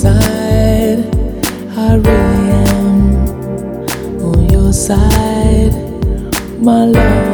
Side. I really am on your side. My love,